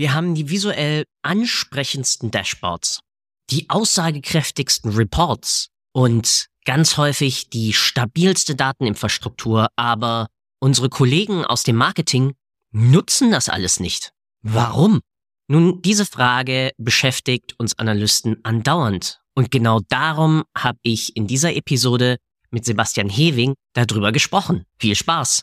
Wir haben die visuell ansprechendsten Dashboards, die aussagekräftigsten Reports und ganz häufig die stabilste Dateninfrastruktur, aber unsere Kollegen aus dem Marketing nutzen das alles nicht. Warum? Nun, diese Frage beschäftigt uns Analysten andauernd. Und genau darum habe ich in dieser Episode mit Sebastian Hewing darüber gesprochen. Viel Spaß!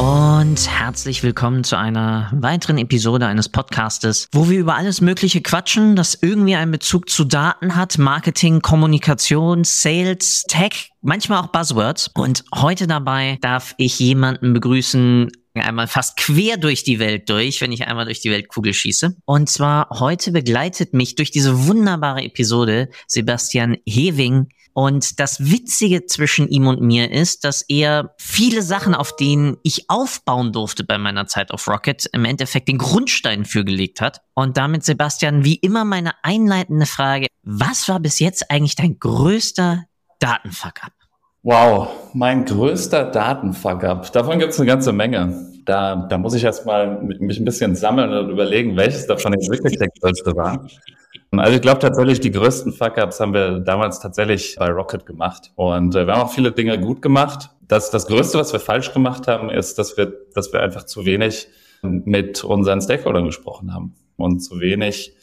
Und herzlich willkommen zu einer weiteren Episode eines Podcastes, wo wir über alles Mögliche quatschen, das irgendwie einen Bezug zu Daten hat, Marketing, Kommunikation, Sales, Tech, manchmal auch Buzzwords. Und heute dabei darf ich jemanden begrüßen, einmal fast quer durch die Welt durch, wenn ich einmal durch die Weltkugel schieße. Und zwar heute begleitet mich durch diese wunderbare Episode Sebastian Hewing, und das Witzige zwischen ihm und mir ist, dass er viele Sachen, auf denen ich aufbauen durfte bei meiner Zeit auf Rocket, im Endeffekt den Grundstein für gelegt hat. Und damit, Sebastian, wie immer meine einleitende Frage, was war bis jetzt eigentlich dein größter Datenfuck-up? Wow, mein größter Datenfuck-up. Davon gibt es eine ganze Menge. Da, da muss ich erstmal mich ein bisschen sammeln und überlegen, welches davon jetzt wirklich der größte war. Also ich glaube tatsächlich, die größten Fuck-Ups haben wir damals tatsächlich bei Rocket gemacht. Und äh, wir haben auch viele Dinge gut gemacht. Das, das Größte, was wir falsch gemacht haben, ist, dass wir, dass wir einfach zu wenig mit unseren Stakeholdern gesprochen haben und zu wenig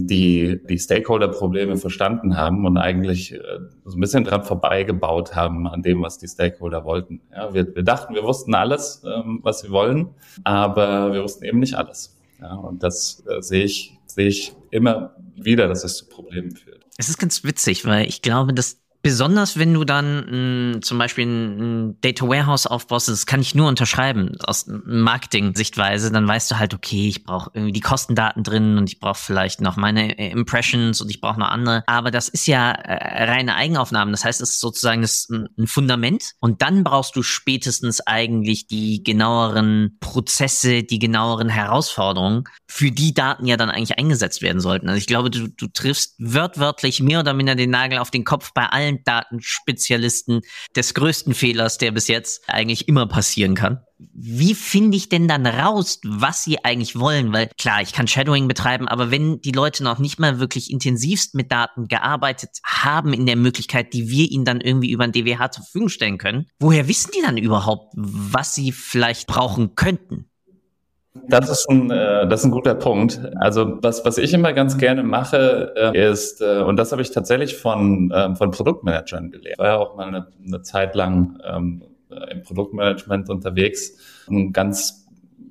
die, die Stakeholder-Probleme verstanden haben und eigentlich äh, so ein bisschen dran vorbeigebaut haben an dem, was die Stakeholder wollten. Ja, wir, wir dachten, wir wussten alles, ähm, was sie wollen, aber wir wussten eben nicht alles. Ja, und das äh, sehe ich, sehe ich immer wieder, dass es zu Problemen führt. Es ist ganz witzig, weil ich glaube, dass Besonders wenn du dann mh, zum Beispiel ein Data Warehouse aufbaust, das kann ich nur unterschreiben aus Marketing-Sichtweise, dann weißt du halt, okay, ich brauche irgendwie die Kostendaten drin und ich brauche vielleicht noch meine äh, Impressions und ich brauche noch andere. Aber das ist ja äh, reine Eigenaufnahmen. Das heißt, es ist sozusagen das, ein Fundament und dann brauchst du spätestens eigentlich die genaueren Prozesse, die genaueren Herausforderungen, für die Daten ja dann eigentlich eingesetzt werden sollten. Also ich glaube, du, du triffst wörtwörtlich mehr oder minder den Nagel auf den Kopf bei allen Datendatenspecialisten des größten Fehlers, der bis jetzt eigentlich immer passieren kann. Wie finde ich denn dann raus, was sie eigentlich wollen? Weil klar, ich kann Shadowing betreiben, aber wenn die Leute noch nicht mal wirklich intensivst mit Daten gearbeitet haben in der Möglichkeit, die wir ihnen dann irgendwie über ein DWH zur Verfügung stellen können, woher wissen die dann überhaupt, was sie vielleicht brauchen könnten? Das ist ein, äh, das ist ein guter Punkt. Also was, was ich immer ganz gerne mache, äh, ist, äh, und das habe ich tatsächlich von, äh, von Produktmanagern gelernt. Ich war ja auch mal eine, eine Zeit lang ähm, im Produktmanagement unterwegs. Ein ganz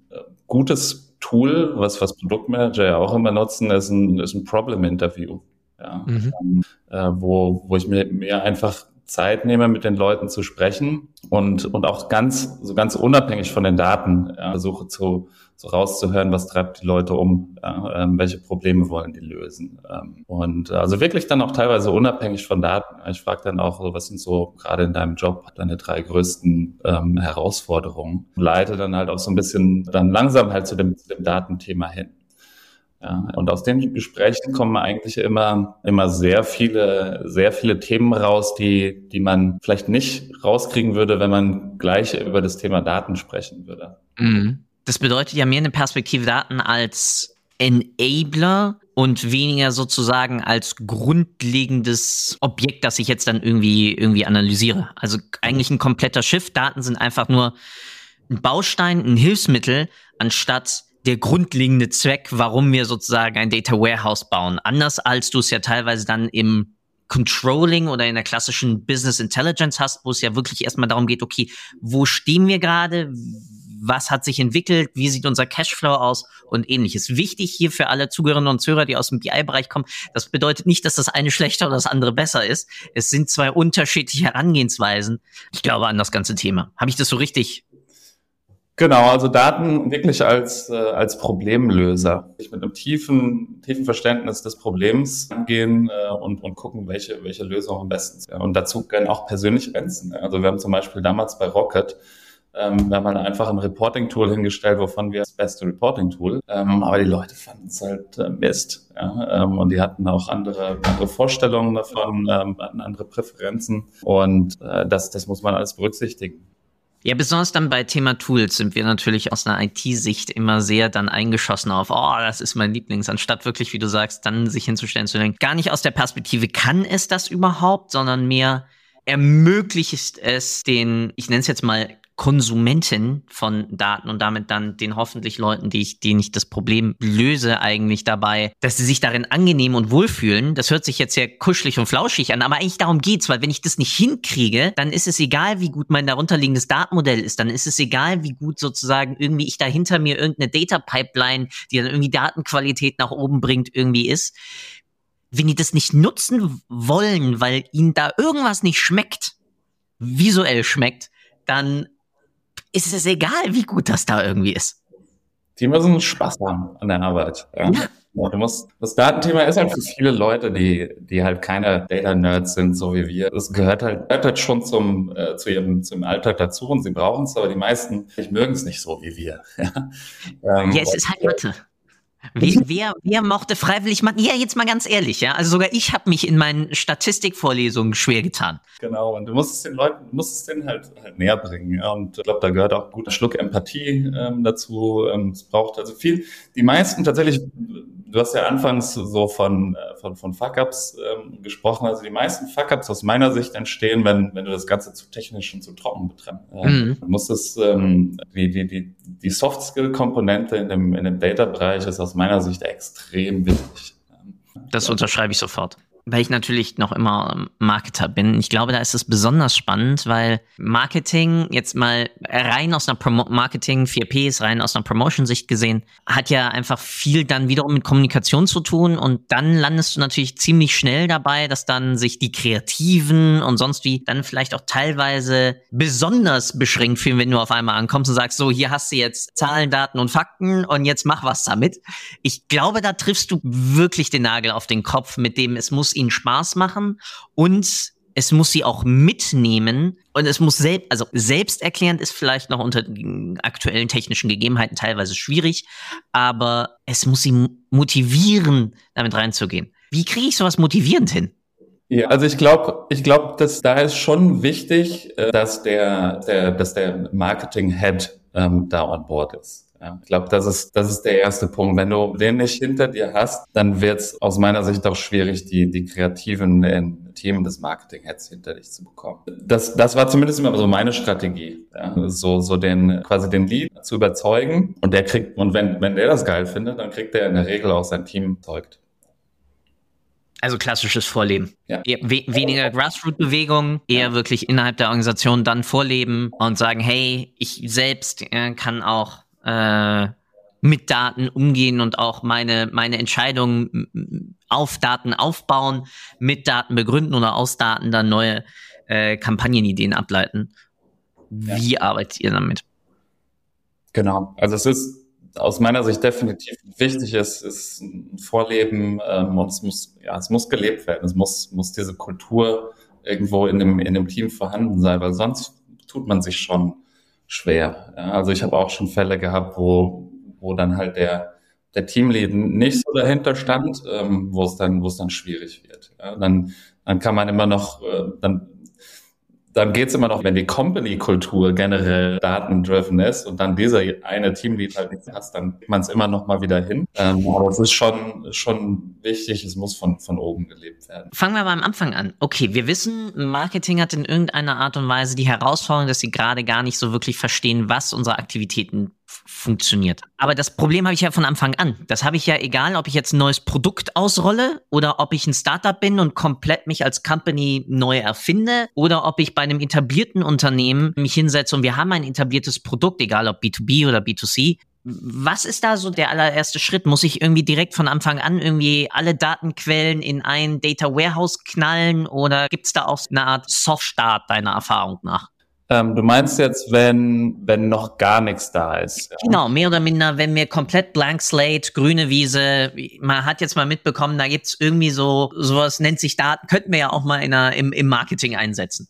äh, gutes Tool, was, was Produktmanager ja auch immer nutzen, ist ein, ist ein Problem-Interview. Ja, mhm. äh, wo, wo ich mir, mir einfach Zeit nehme, mit den Leuten zu sprechen und, und auch ganz, so ganz unabhängig von den Daten ja, versuche zu, so rauszuhören, was treibt die Leute um, ja, ähm, welche Probleme wollen die lösen. Ähm, und also wirklich dann auch teilweise unabhängig von Daten. Ich frage dann auch, was sind so gerade in deinem Job deine drei größten ähm, Herausforderungen? Leite dann halt auch so ein bisschen dann langsam halt zu dem, zu dem Datenthema hin. Ja, und aus den Gesprächen kommen eigentlich immer, immer sehr viele, sehr viele Themen raus, die, die man vielleicht nicht rauskriegen würde, wenn man gleich über das Thema Daten sprechen würde. Mhm. Das bedeutet ja mehr eine Perspektive Daten als Enabler und weniger sozusagen als grundlegendes Objekt, das ich jetzt dann irgendwie, irgendwie analysiere. Also eigentlich ein kompletter Shift. Daten sind einfach nur ein Baustein, ein Hilfsmittel, anstatt der grundlegende Zweck, warum wir sozusagen ein Data Warehouse bauen. Anders als du es ja teilweise dann im Controlling oder in der klassischen Business Intelligence hast, wo es ja wirklich erstmal darum geht, okay, wo stehen wir gerade? Was hat sich entwickelt? Wie sieht unser Cashflow aus? Und ähnliches. Wichtig hier für alle Zuhörerinnen und Zuhörer, die aus dem BI-Bereich kommen. Das bedeutet nicht, dass das eine schlechter oder das andere besser ist. Es sind zwei unterschiedliche Herangehensweisen. Ich glaube an das ganze Thema. Habe ich das so richtig Genau, also Daten wirklich als, äh, als Problemlöser. Ich mit einem tiefen, tiefen Verständnis des Problems angehen äh, und, und gucken, welche, welche Lösung am besten ist. Und dazu können auch persönliche Grenzen. Also wir haben zum Beispiel damals bei Rocket ähm, wir haben halt einfach ein Reporting-Tool hingestellt, wovon wir das beste Reporting-Tool. Ähm, aber die Leute fanden es halt äh, Mist. Ja? Ähm, und die hatten auch andere, andere Vorstellungen davon, ähm, hatten andere Präferenzen. Und äh, das, das muss man alles berücksichtigen. Ja, besonders dann bei Thema Tools sind wir natürlich aus einer IT-Sicht immer sehr dann eingeschossen auf, oh, das ist mein Lieblings, anstatt wirklich, wie du sagst, dann sich hinzustellen zu denken, gar nicht aus der Perspektive, kann es das überhaupt, sondern mehr ermöglicht es den, ich nenne es jetzt mal Konsumenten von Daten und damit dann den hoffentlich Leuten, die ich, denen ich das Problem löse, eigentlich dabei, dass sie sich darin angenehm und wohlfühlen. Das hört sich jetzt sehr kuschelig und flauschig an, aber eigentlich darum geht's, weil wenn ich das nicht hinkriege, dann ist es egal, wie gut mein darunterliegendes Datenmodell ist, dann ist es egal, wie gut sozusagen irgendwie ich da hinter mir irgendeine Data Pipeline, die dann irgendwie Datenqualität nach oben bringt, irgendwie ist. Wenn die das nicht nutzen wollen, weil ihnen da irgendwas nicht schmeckt, visuell schmeckt, dann ist es egal, wie gut das da irgendwie ist. Die müssen Spaß haben an der Arbeit. Ja. ja. Du musst, das Datenthema ist halt für viele Leute, die, die halt keine Data-Nerds sind, so wie wir. Das gehört halt, gehört halt schon zum, äh, zu ihrem, zum Alltag dazu und sie brauchen es, aber die meisten mögen es nicht so wie wir. Ja, ähm, ja es ist halt Mathe. Wer, wer, wer mochte freiwillig machen? Ja, jetzt mal ganz ehrlich, ja. Also sogar ich habe mich in meinen Statistikvorlesungen schwer getan. Genau, und du musst es den Leuten, du musst es denen halt, halt näher bringen. Und ich glaube, da gehört auch ein guter Schluck Empathie ähm, dazu. Ähm, es braucht also viel. Die meisten tatsächlich du hast ja anfangs so von, äh, von, von Fuck-Ups ähm, gesprochen. Also die meisten Fuck-Ups aus meiner Sicht entstehen, wenn, wenn du das Ganze zu technisch und zu trocken betreibst. Ähm, mhm. muss es, ähm, die, die, die, die Soft-Skill-Komponente in dem, in dem Data-Bereich ist aus meiner Sicht extrem wichtig. Das unterschreibe ich sofort weil ich natürlich noch immer Marketer bin. Ich glaube, da ist es besonders spannend, weil Marketing jetzt mal rein aus einer Promo Marketing 4P ist rein aus einer Promotion-Sicht gesehen, hat ja einfach viel dann wiederum mit Kommunikation zu tun und dann landest du natürlich ziemlich schnell dabei, dass dann sich die Kreativen und sonst wie dann vielleicht auch teilweise besonders beschränkt fühlen, wenn du auf einmal ankommst und sagst, so, hier hast du jetzt Zahlen, Daten und Fakten und jetzt mach was damit. Ich glaube, da triffst du wirklich den Nagel auf den Kopf, mit dem es muss ihnen Spaß machen und es muss sie auch mitnehmen und es muss selbst, also selbsterklärend ist vielleicht noch unter aktuellen technischen Gegebenheiten teilweise schwierig, aber es muss sie motivieren, damit reinzugehen. Wie kriege ich sowas motivierend hin? Ja, also ich glaube, ich glaube, dass da ist schon wichtig, äh, dass der, der dass der Marketing Head ähm, da on board ist. Ja, ich glaube, das ist, das ist der erste Punkt. Wenn du den nicht hinter dir hast, dann wird es aus meiner Sicht auch schwierig, die, die kreativen äh, Themen des Marketing-Heads hinter dich zu bekommen. Das, das war zumindest immer so meine Strategie. Ja, so, so den, quasi den Lead zu überzeugen. Und der kriegt, und wenn, wenn der das geil findet, dann kriegt der in der Regel auch sein Team zeugt. Also klassisches Vorleben. Ja. We weniger Grassroot-Bewegung, eher wirklich innerhalb der Organisation dann vorleben und sagen, hey, ich selbst äh, kann auch äh, mit Daten umgehen und auch meine, meine Entscheidungen auf Daten aufbauen, mit Daten begründen oder aus Daten dann neue äh, Kampagnenideen ableiten. Wie ja. arbeitet ihr damit? Genau, also es ist aus meiner Sicht definitiv wichtig, es ist ein Vorleben ähm, und es muss, ja, es muss gelebt werden. Es muss, muss diese Kultur irgendwo in dem, in dem Team vorhanden sein, weil sonst tut man sich schon schwer. Ja, also ich habe auch schon Fälle gehabt, wo, wo dann halt der, der Teamlead nicht so dahinter stand, ähm, wo es dann, wo es dann schwierig wird. Ja, dann, dann kann man immer noch, äh, dann dann geht's immer noch, wenn die Company-Kultur generell datendriven ist und dann dieser eine Teamlead halt nichts hat, dann kriegt man es immer noch mal wieder hin. Ähm, aber es ist schon, schon wichtig, es muss von, von oben gelebt werden. Fangen wir aber am Anfang an. Okay, wir wissen, Marketing hat in irgendeiner Art und Weise die Herausforderung, dass sie gerade gar nicht so wirklich verstehen, was unsere Aktivitäten funktioniert. Aber das Problem habe ich ja von Anfang an. Das habe ich ja egal, ob ich jetzt ein neues Produkt ausrolle oder ob ich ein Startup bin und komplett mich als Company neu erfinde oder ob ich bei einem etablierten Unternehmen mich hinsetze und wir haben ein etabliertes Produkt, egal ob B2B oder B2C. Was ist da so der allererste Schritt? Muss ich irgendwie direkt von Anfang an irgendwie alle Datenquellen in ein Data Warehouse knallen oder gibt es da auch eine Art Soft-Start deiner Erfahrung nach? Ähm, du meinst jetzt, wenn, wenn noch gar nichts da ist. Ja? Genau, mehr oder minder, wenn wir komplett blank slate, grüne Wiese, man hat jetzt mal mitbekommen, da gibt's irgendwie so, sowas nennt sich Daten, könnten wir ja auch mal in einer, im, im Marketing einsetzen.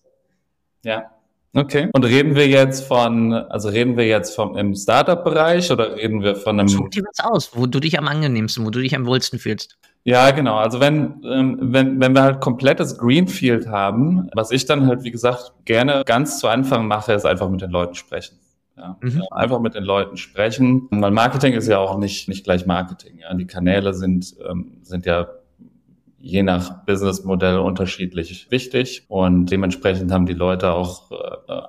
Ja. Okay. Und reden wir jetzt von, also reden wir jetzt vom im Startup-Bereich oder reden wir von einem. Such dir was aus, wo du dich am angenehmsten, wo du dich am wohlsten fühlst. Ja, genau. Also wenn, ähm, wenn, wenn wir halt komplettes Greenfield haben, was ich dann halt, wie gesagt, gerne ganz zu Anfang mache, ist einfach mit den Leuten sprechen. Ja, mhm. Einfach mit den Leuten sprechen. Weil Marketing ist ja auch nicht, nicht gleich Marketing. Ja. Die Kanäle sind, ähm, sind ja je nach Businessmodell unterschiedlich wichtig und dementsprechend haben die Leute auch, äh,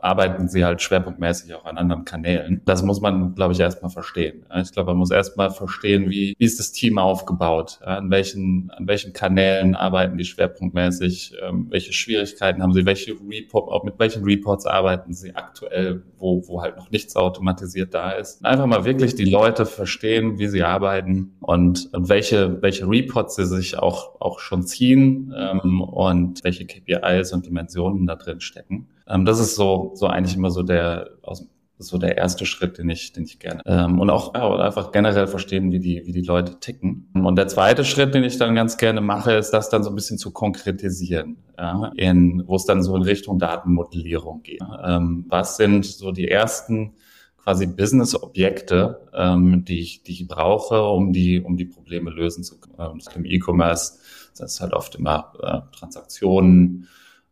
arbeiten sie halt schwerpunktmäßig auch an anderen Kanälen. Das muss man, glaube ich, erstmal verstehen. Ich glaube, man muss erstmal verstehen, wie, wie ist das Team aufgebaut, an welchen, an welchen Kanälen arbeiten die schwerpunktmäßig, ähm, welche Schwierigkeiten haben sie, welche Report, mit welchen Reports arbeiten sie aktuell, wo, wo halt noch nichts automatisiert da ist. Einfach mal wirklich die Leute verstehen, wie sie arbeiten und, und welche, welche Reports sie sich auch, auch schon ziehen ähm, und welche KPIs und Dimensionen da drin stecken. Ähm, das ist so, so eigentlich immer so der, aus, so der erste Schritt, den ich, den ich gerne. Ähm, und auch ja, einfach generell verstehen, wie die, wie die Leute ticken. Und der zweite Schritt, den ich dann ganz gerne mache, ist das dann so ein bisschen zu konkretisieren, ja, in, wo es dann so in Richtung Datenmodellierung geht. Ähm, was sind so die ersten quasi Business-Objekte, ähm, die, ich, die ich brauche, um die, um die Probleme lösen zu können. Ähm, Im E-Commerce das ist halt oft immer äh, Transaktionen,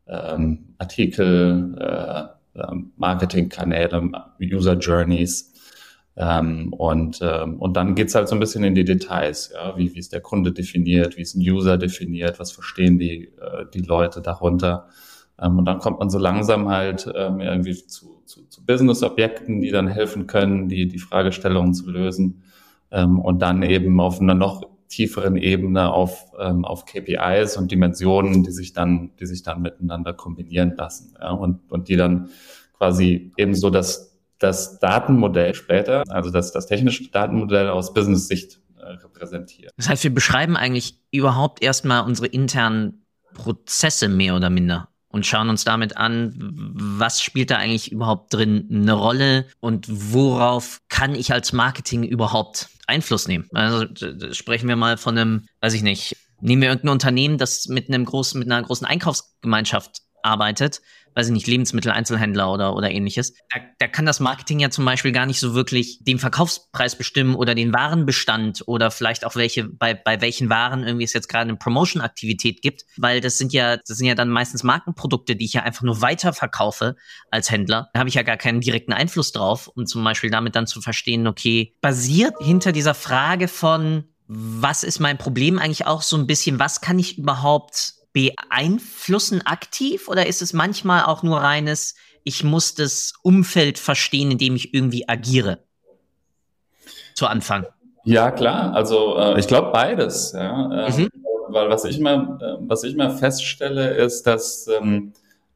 ähm, Artikel, äh, äh, Marketingkanäle, User Journeys. Ähm, und, ähm, und dann geht's halt so ein bisschen in die Details, ja, wie, wie ist der Kunde definiert, wie ist ein User definiert, was verstehen die, äh, die Leute darunter. Ähm, und dann kommt man so langsam halt ähm, irgendwie zu, zu, zu Business-Objekten, die dann helfen können, die, die Fragestellungen zu lösen. Ähm, und dann eben auf einer noch tieferen Ebene auf, ähm, auf KPIs und Dimensionen, die sich dann, die sich dann miteinander kombinieren lassen. Ja, und, und die dann quasi ebenso das, das Datenmodell später, also das, das technische Datenmodell aus Business-Sicht äh, repräsentiert. Das heißt, wir beschreiben eigentlich überhaupt erstmal unsere internen Prozesse mehr oder minder und schauen uns damit an, was spielt da eigentlich überhaupt drin eine Rolle und worauf kann ich als Marketing überhaupt Einfluss nehmen. Also sprechen wir mal von einem, weiß ich nicht, nehmen wir irgendein Unternehmen, das mit einem großen, mit einer großen Einkaufsgemeinschaft arbeitet weiß ich nicht, Lebensmitteleinzelhändler oder, oder ähnliches. Da, da kann das Marketing ja zum Beispiel gar nicht so wirklich den Verkaufspreis bestimmen oder den Warenbestand oder vielleicht auch welche, bei, bei welchen Waren irgendwie es jetzt gerade eine Promotion-Aktivität gibt, weil das sind ja, das sind ja dann meistens Markenprodukte, die ich ja einfach nur weiterverkaufe als Händler. Da habe ich ja gar keinen direkten Einfluss drauf, um zum Beispiel damit dann zu verstehen, okay, basiert hinter dieser Frage von, was ist mein Problem eigentlich auch so ein bisschen, was kann ich überhaupt beeinflussen aktiv oder ist es manchmal auch nur reines, ich muss das Umfeld verstehen, in dem ich irgendwie agiere? Zu Anfang. Ja, klar. Also äh, ich glaube beides. Ja. Äh, mhm. Weil was ich mal, äh, was ich mal feststelle, ist, dass, ähm,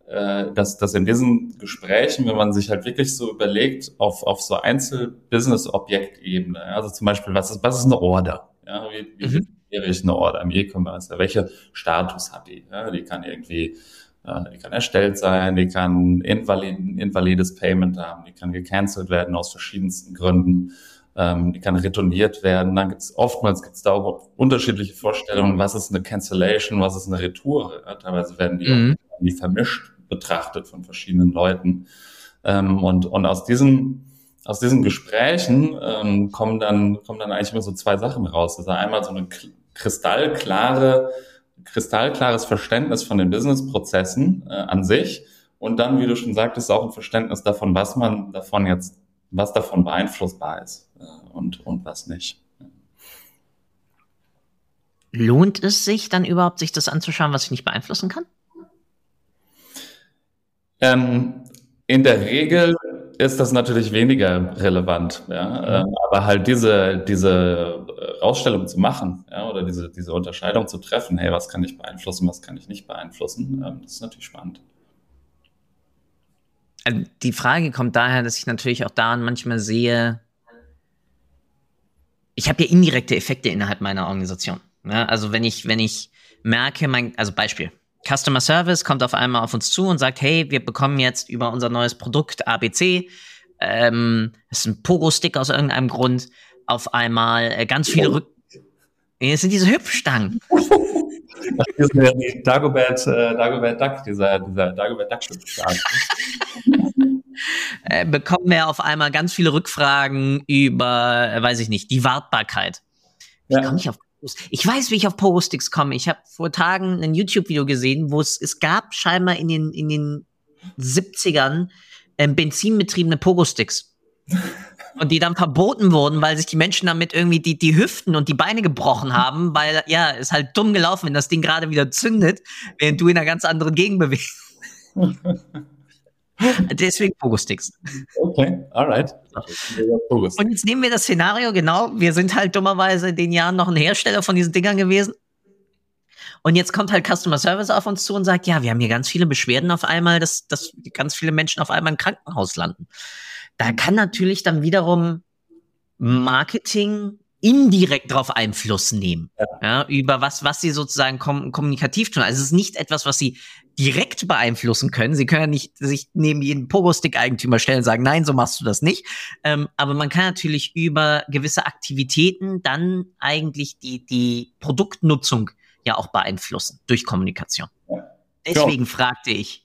äh, dass, dass in diesen Gesprächen, wenn man sich halt wirklich so überlegt, auf, auf so Einzel-Business-Objekt-Ebene, also zum Beispiel, was ist, was ist eine Order? Ja, wie, wie mhm eine Order im E-Commerce? Welche Status hat die? Ja, die kann irgendwie, äh, die kann erstellt sein, die kann invalid, invalides Payment haben, die kann gecancelt werden aus verschiedensten Gründen. Ähm, die kann retourniert werden. Dann gibt es oftmals gibt's da auch unterschiedliche Vorstellungen, was ist eine Cancellation, was ist eine Retour. Ja, teilweise werden die, mhm. die vermischt betrachtet von verschiedenen Leuten. Ähm, und, und aus diesen aus diesen Gesprächen ähm, kommen dann kommen dann eigentlich immer so zwei Sachen raus. Also einmal so eine kristallklare kristallklares Verständnis von den Businessprozessen äh, an sich und dann, wie du schon sagtest, auch ein Verständnis davon, was man davon jetzt, was davon beeinflussbar ist äh, und und was nicht. Lohnt es sich dann überhaupt, sich das anzuschauen, was ich nicht beeinflussen kann? Ähm, in der Regel ist das natürlich weniger relevant. Ja? Mhm. aber halt diese, diese Ausstellung zu machen ja? oder diese, diese Unterscheidung zu treffen, hey, was kann ich beeinflussen, was kann ich nicht beeinflussen, ähm, das ist natürlich spannend. Also die Frage kommt daher, dass ich natürlich auch daran manchmal sehe, ich habe ja indirekte Effekte innerhalb meiner Organisation. Ja? Also wenn ich, wenn ich merke, mein, also Beispiel, Customer Service kommt auf einmal auf uns zu und sagt, hey, wir bekommen jetzt über unser neues Produkt ABC, ähm, das ist ein Pogo-Stick aus irgendeinem Grund, auf einmal äh, ganz viele Rück... Es sind diese Hüpfstangen. Das ist ja die Dagobert, äh, Dagobert Duck, dieser, dieser Dagobert Duck äh, bekommen wir auf einmal ganz viele Rückfragen über, äh, weiß ich nicht, die Wartbarkeit. Ich ja. komme nicht auf ich weiß, wie ich auf Pogo-Sticks komme. Ich habe vor Tagen ein YouTube-Video gesehen, wo es, es gab scheinbar in den, in den 70ern ähm, benzinbetriebene Pogo-Sticks. und die dann verboten wurden, weil sich die Menschen damit irgendwie die, die Hüften und die Beine gebrochen haben, weil ja, ist halt dumm gelaufen, wenn das Ding gerade wieder zündet, während du in einer ganz anderen Gegend bewegst. Deswegen Pogo-Sticks. Okay, alright. Und jetzt nehmen wir das Szenario, genau, wir sind halt dummerweise in den Jahren noch ein Hersteller von diesen Dingern gewesen. Und jetzt kommt halt Customer Service auf uns zu und sagt, ja, wir haben hier ganz viele Beschwerden auf einmal, dass, dass ganz viele Menschen auf einmal im Krankenhaus landen. Da kann natürlich dann wiederum Marketing indirekt darauf Einfluss nehmen, ja. ja. über was, was sie sozusagen kom kommunikativ tun. Also es ist nicht etwas, was sie direkt beeinflussen können. Sie können ja nicht sich neben jeden Pogo-Stick-Eigentümer stellen und sagen, nein, so machst du das nicht. Ähm, aber man kann natürlich über gewisse Aktivitäten dann eigentlich die, die Produktnutzung ja auch beeinflussen durch Kommunikation. Ja. Deswegen ja. fragte ich,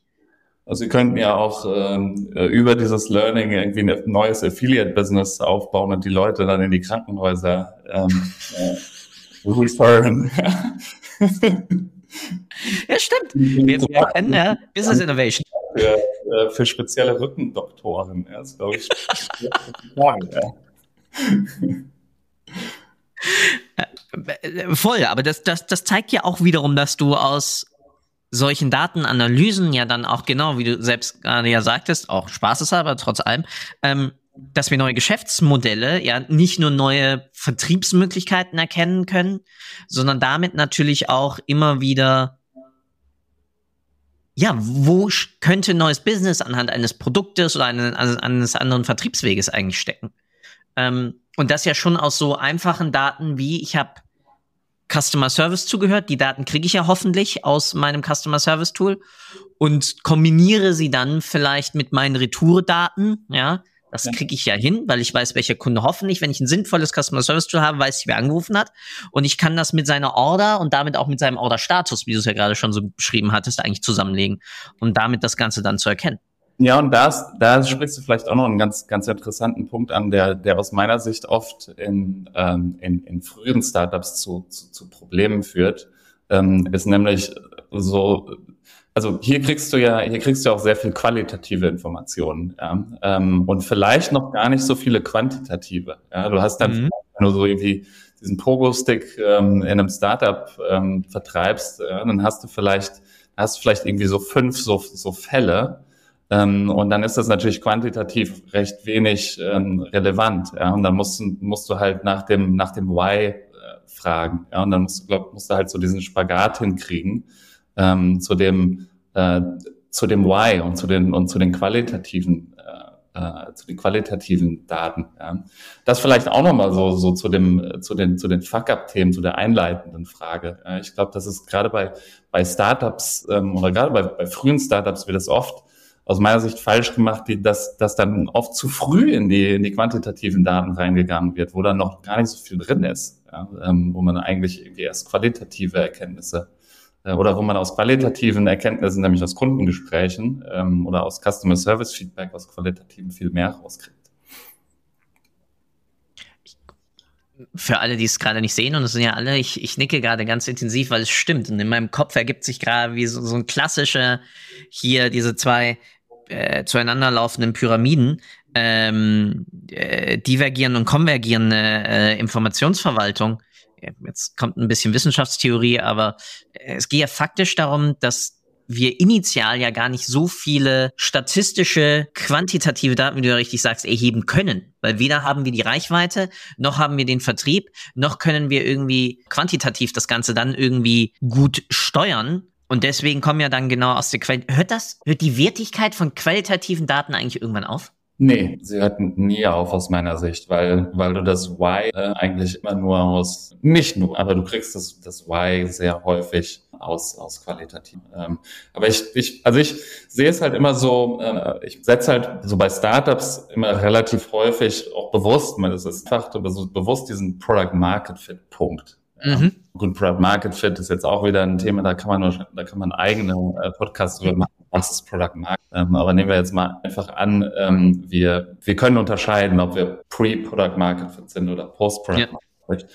also Sie könnten ja auch ähm, äh, über dieses Learning irgendwie ein neues Affiliate-Business aufbauen und die Leute dann in die Krankenhäuser ähm, äh, referen. ja, stimmt. Wir, wir kennen ja Business Innovation. Für, äh, für spezielle Rückendoktoren. Ja, das glaube ich. ja. Äh, voll, aber das, das, das zeigt ja auch wiederum, dass du aus solchen Datenanalysen ja dann auch genau, wie du selbst gerade ja sagtest, auch spaßeshalber, trotz allem, ähm, dass wir neue Geschäftsmodelle, ja nicht nur neue Vertriebsmöglichkeiten erkennen können, sondern damit natürlich auch immer wieder, ja, wo könnte neues Business anhand eines Produktes oder eines, eines anderen Vertriebsweges eigentlich stecken? Ähm, und das ja schon aus so einfachen Daten wie, ich habe Customer Service zugehört. Die Daten kriege ich ja hoffentlich aus meinem Customer Service Tool und kombiniere sie dann vielleicht mit meinen Retour-Daten. Ja, das kriege ich ja hin, weil ich weiß, welcher Kunde hoffentlich, wenn ich ein sinnvolles Customer Service Tool habe, weiß ich, wer angerufen hat. Und ich kann das mit seiner Order und damit auch mit seinem Order-Status, wie du es ja gerade schon so beschrieben hattest, eigentlich zusammenlegen, um damit das Ganze dann zu erkennen. Ja, und da, da sprichst du vielleicht auch noch einen ganz, ganz interessanten Punkt an, der, der aus meiner Sicht oft in, ähm, in, in frühen Startups zu, zu, zu Problemen führt, ähm, ist nämlich so, also hier kriegst du ja, hier kriegst du auch sehr viel qualitative Informationen, ja, ähm, und vielleicht noch gar nicht so viele quantitative. Ja, du hast dann, mhm. wenn du so irgendwie diesen Pogo-Stick ähm, in einem Startup ähm, vertreibst, ja, dann hast du vielleicht, hast vielleicht irgendwie so fünf so, so Fälle, ähm, und dann ist das natürlich quantitativ recht wenig ähm, relevant. Ja? Und dann musst, musst du halt nach dem, nach dem Why äh, fragen. Ja? Und dann musst du, glaub, musst du halt so diesen Spagat hinkriegen ähm, zu dem, äh, zu dem Why und zu den, und zu den qualitativen äh, äh zu den qualitativen Daten. Ja. Das vielleicht auch nochmal so, so zu dem, zu den, zu den Fuck-up-Themen, zu der einleitenden Frage. Ja, ich glaube, das ist gerade bei, bei Startups ähm, oder gerade bei, bei frühen Startups wird es oft aus meiner Sicht falsch gemacht, dass, dass dann oft zu früh in die, in die quantitativen Daten reingegangen wird, wo dann noch gar nicht so viel drin ist, ja, ähm, wo man eigentlich irgendwie erst qualitative Erkenntnisse äh, oder wo man aus qualitativen Erkenntnissen, nämlich aus Kundengesprächen ähm, oder aus Customer Service Feedback, aus qualitativen viel mehr rauskriegt. für alle, die es gerade nicht sehen, und es sind ja alle, ich, ich nicke gerade ganz intensiv, weil es stimmt. Und in meinem Kopf ergibt sich gerade wie so, so ein klassischer, hier diese zwei äh, zueinander laufenden Pyramiden, ähm, äh, divergierende und konvergierende äh, Informationsverwaltung. Jetzt kommt ein bisschen Wissenschaftstheorie, aber es geht ja faktisch darum, dass wir initial ja gar nicht so viele statistische, quantitative Daten, wie du ja richtig sagst, erheben können. Weil weder haben wir die Reichweite, noch haben wir den Vertrieb, noch können wir irgendwie quantitativ das Ganze dann irgendwie gut steuern. Und deswegen kommen ja dann genau aus der Quelle. Hört das? Hört die Wertigkeit von qualitativen Daten eigentlich irgendwann auf? Nee, sie hört nie auf aus meiner Sicht, weil, weil du das Why äh, eigentlich immer nur aus, nicht nur, aber du kriegst das, das Why sehr häufig aus, aus qualitativ. Ähm, aber ich, ich, also ich sehe es halt immer so, äh, ich setze halt so bei Startups immer relativ häufig auch bewusst, man ist einfach bewusst diesen Product Market Fit Punkt. Mhm. Gut, Product Market Fit ist jetzt auch wieder ein Thema, da kann man nur, da kann man eigene äh, Podcasts drüber machen. Was ist Product Market? Ähm, aber nehmen wir jetzt mal einfach an, ähm, wir, wir können unterscheiden, ob wir Pre-Product Market Fit sind oder Post-Product Market Fit.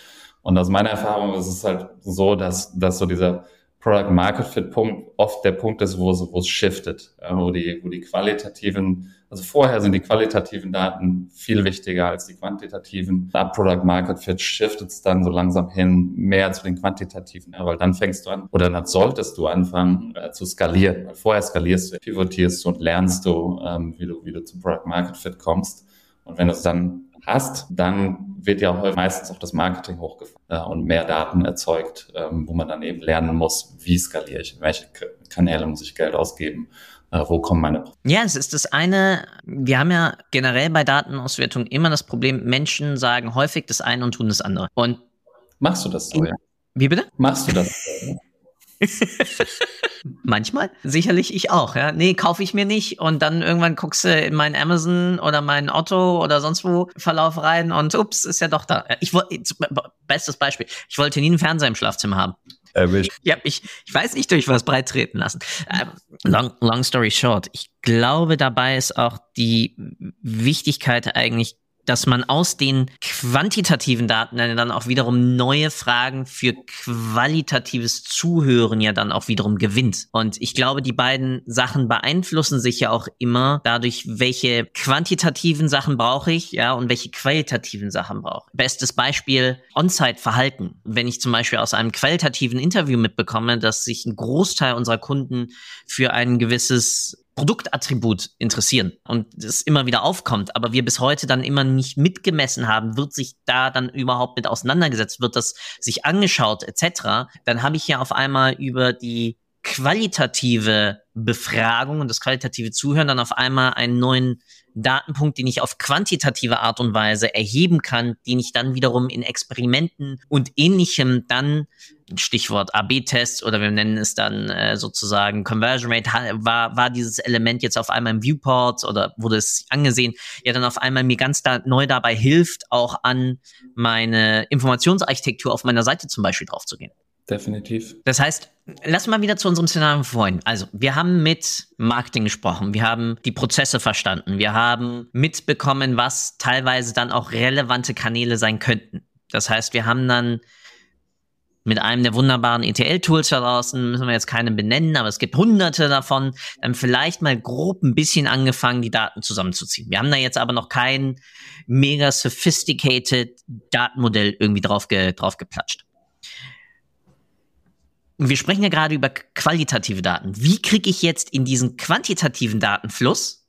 Und aus meiner Erfahrung ist es halt so, dass, dass so dieser Product Market Fit Punkt oft der Punkt ist, wo es, wo es shiftet, wo die, wo die qualitativen, also vorher sind die qualitativen Daten viel wichtiger als die quantitativen. Ab Product Market Fit shiftet es dann so langsam hin mehr zu den quantitativen, weil dann fängst du an oder dann solltest du anfangen äh, zu skalieren. Weil vorher skalierst du, pivotierst du und lernst du, ähm, wie du, wie du zum Product Market Fit kommst. Und wenn du es dann hast, dann wird ja häufig meistens auch das Marketing hochgefahren äh, und mehr Daten erzeugt, ähm, wo man dann eben lernen muss, wie skaliere ich, welche Kanäle muss ich Geld ausgeben, äh, wo kommen meine. Ja, es ist das eine, wir haben ja generell bei Datenauswertung immer das Problem, Menschen sagen häufig das eine und tun das andere. Und Machst du das so, ja? Wie bitte? Machst du das? So, Manchmal, sicherlich ich auch, ja. Nee, kaufe ich mir nicht und dann irgendwann guckst du in meinen Amazon oder meinen Otto oder sonst wo Verlauf rein und ups, ist ja doch da. Ich wollte, bestes Beispiel, ich wollte nie einen Fernseher im Schlafzimmer haben. Erwischt. Ja, ich, ich weiß nicht durch was breit treten lassen. Ähm, long, long story short, ich glaube, dabei ist auch die Wichtigkeit eigentlich dass man aus den quantitativen Daten dann auch wiederum neue Fragen für qualitatives Zuhören ja dann auch wiederum gewinnt. Und ich glaube, die beiden Sachen beeinflussen sich ja auch immer dadurch, welche quantitativen Sachen brauche ich, ja, und welche qualitativen Sachen brauche. Bestes Beispiel, On-Site-Verhalten. Wenn ich zum Beispiel aus einem qualitativen Interview mitbekomme, dass sich ein Großteil unserer Kunden für ein gewisses Produktattribut interessieren und es immer wieder aufkommt, aber wir bis heute dann immer nicht mitgemessen haben, wird sich da dann überhaupt mit auseinandergesetzt, wird das sich angeschaut etc., dann habe ich ja auf einmal über die qualitative Befragung und das qualitative Zuhören dann auf einmal einen neuen Datenpunkt, den ich auf quantitative Art und Weise erheben kann, den ich dann wiederum in Experimenten und ähnlichem dann Stichwort AB-Test oder wir nennen es dann äh, sozusagen Conversion Rate, war, war dieses Element jetzt auf einmal im Viewport oder wurde es angesehen, ja dann auf einmal mir ganz da, neu dabei hilft, auch an meine Informationsarchitektur auf meiner Seite zum Beispiel draufzugehen. Definitiv. Das heißt, lass mal wieder zu unserem Szenario vorhin. Also, wir haben mit Marketing gesprochen, wir haben die Prozesse verstanden, wir haben mitbekommen, was teilweise dann auch relevante Kanäle sein könnten. Das heißt, wir haben dann mit einem der wunderbaren ETL-Tools da draußen, müssen wir jetzt keine benennen, aber es gibt hunderte davon, dann vielleicht mal grob ein bisschen angefangen, die Daten zusammenzuziehen. Wir haben da jetzt aber noch kein mega sophisticated Datenmodell irgendwie drauf, ge drauf geplatscht. Wir sprechen ja gerade über qualitative Daten. Wie kriege ich jetzt in diesen quantitativen Datenfluss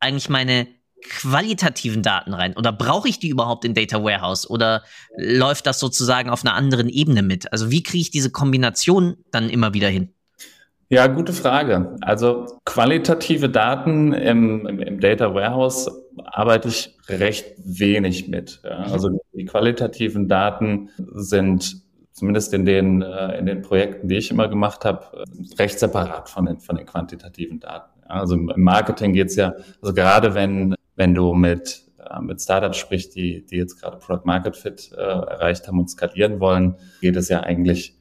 eigentlich meine qualitativen Daten rein? Oder brauche ich die überhaupt in Data Warehouse? Oder läuft das sozusagen auf einer anderen Ebene mit? Also wie kriege ich diese Kombination dann immer wieder hin? Ja, gute Frage. Also qualitative Daten im, im, im Data Warehouse arbeite ich recht wenig mit. Ja. Also die qualitativen Daten sind zumindest in den, äh, in den Projekten, die ich immer gemacht habe, recht separat von den, von den quantitativen Daten. Also im Marketing geht's ja, also gerade wenn wenn du mit, äh, mit Startups sprichst, die, die jetzt gerade Product Market Fit äh, erreicht haben und skalieren wollen, geht es ja eigentlich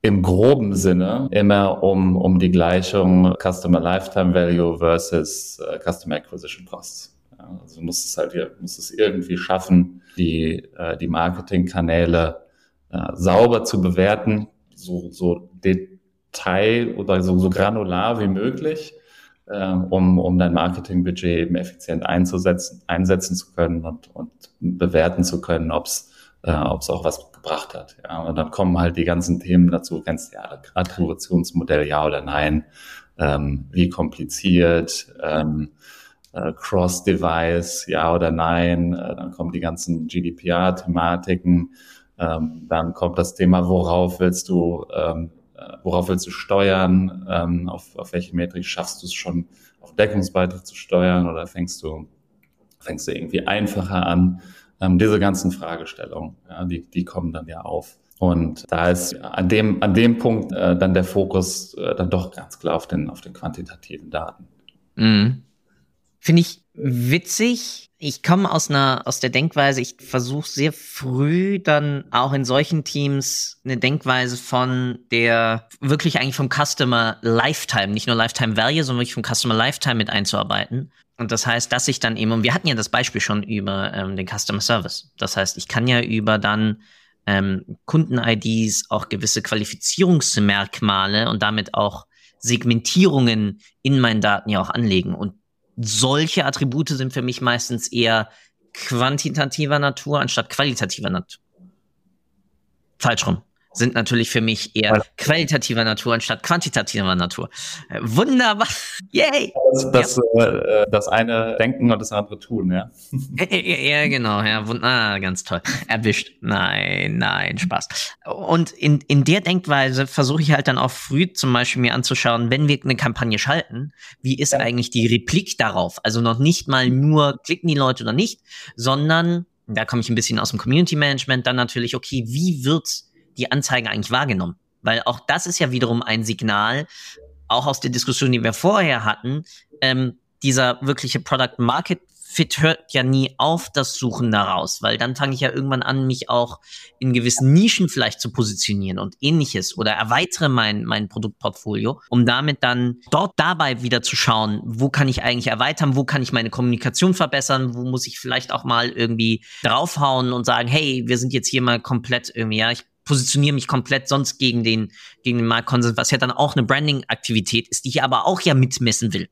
im groben Sinne immer um, um die Gleichung Customer Lifetime Value versus äh, Customer Acquisition Costs. Also muss es halt muss es irgendwie schaffen, die, äh, die Marketingkanäle äh, sauber zu bewerten, so, so detail oder so, so granular wie möglich äh, um, um dein Marketingbudget eben effizient einzusetzen, einsetzen zu können und, und bewerten zu können, ob es äh, ob's auch was gebracht hat. Ja. Und dann kommen halt die ganzen Themen dazu, kennst ja Attributionsmodell, ja oder nein, ähm, wie kompliziert, ähm, äh, Cross-Device, ja oder nein, äh, dann kommen die ganzen GDPR-Thematiken, ähm, dann kommt das Thema, worauf willst du ähm, äh, worauf willst du steuern, ähm, auf, auf welche Metrik schaffst du es schon, auf Deckungsbeitrag zu steuern oder fängst du, fängst du irgendwie einfacher an? Ähm, diese ganzen Fragestellungen, ja, die, die kommen dann ja auf. Und da ist an dem, an dem Punkt äh, dann der Fokus äh, dann doch ganz klar auf den, auf den quantitativen Daten. Mhm. Finde ich witzig. Ich komme aus einer, aus der Denkweise, ich versuche sehr früh dann auch in solchen Teams eine Denkweise von der, wirklich eigentlich vom Customer Lifetime, nicht nur Lifetime Value, sondern wirklich vom Customer Lifetime mit einzuarbeiten. Und das heißt, dass ich dann eben, und wir hatten ja das Beispiel schon über ähm, den Customer Service. Das heißt, ich kann ja über dann ähm, Kunden-IDs auch gewisse Qualifizierungsmerkmale und damit auch Segmentierungen in meinen Daten ja auch anlegen. Und solche Attribute sind für mich meistens eher quantitativer Natur anstatt qualitativer Natur. Falsch rum sind natürlich für mich eher qualitativer Natur anstatt quantitativer Natur. Wunderbar. Yay! Das, das, ja. äh, das eine denken und das andere tun, ja. Ja, genau, ja. Ah, ganz toll. Erwischt. Nein, nein, Spaß. Und in, in der Denkweise versuche ich halt dann auch früh zum Beispiel mir anzuschauen, wenn wir eine Kampagne schalten, wie ist ja. eigentlich die Replik darauf? Also noch nicht mal nur klicken die Leute oder nicht, sondern da komme ich ein bisschen aus dem Community Management, dann natürlich, okay, wie wird die Anzeige eigentlich wahrgenommen? Weil auch das ist ja wiederum ein Signal, auch aus der Diskussion, die wir vorher hatten, ähm, dieser wirkliche Product Market Fit hört ja nie auf das Suchen daraus, weil dann fange ich ja irgendwann an, mich auch in gewissen Nischen vielleicht zu positionieren und ähnliches oder erweitere mein, mein Produktportfolio, um damit dann dort dabei wieder zu schauen, wo kann ich eigentlich erweitern, wo kann ich meine Kommunikation verbessern, wo muss ich vielleicht auch mal irgendwie draufhauen und sagen, hey, wir sind jetzt hier mal komplett irgendwie, ja, ich positioniere mich komplett sonst gegen den, gegen den Marktkonsens, was ja dann auch eine Branding-Aktivität ist, die ich aber auch ja mitmessen will.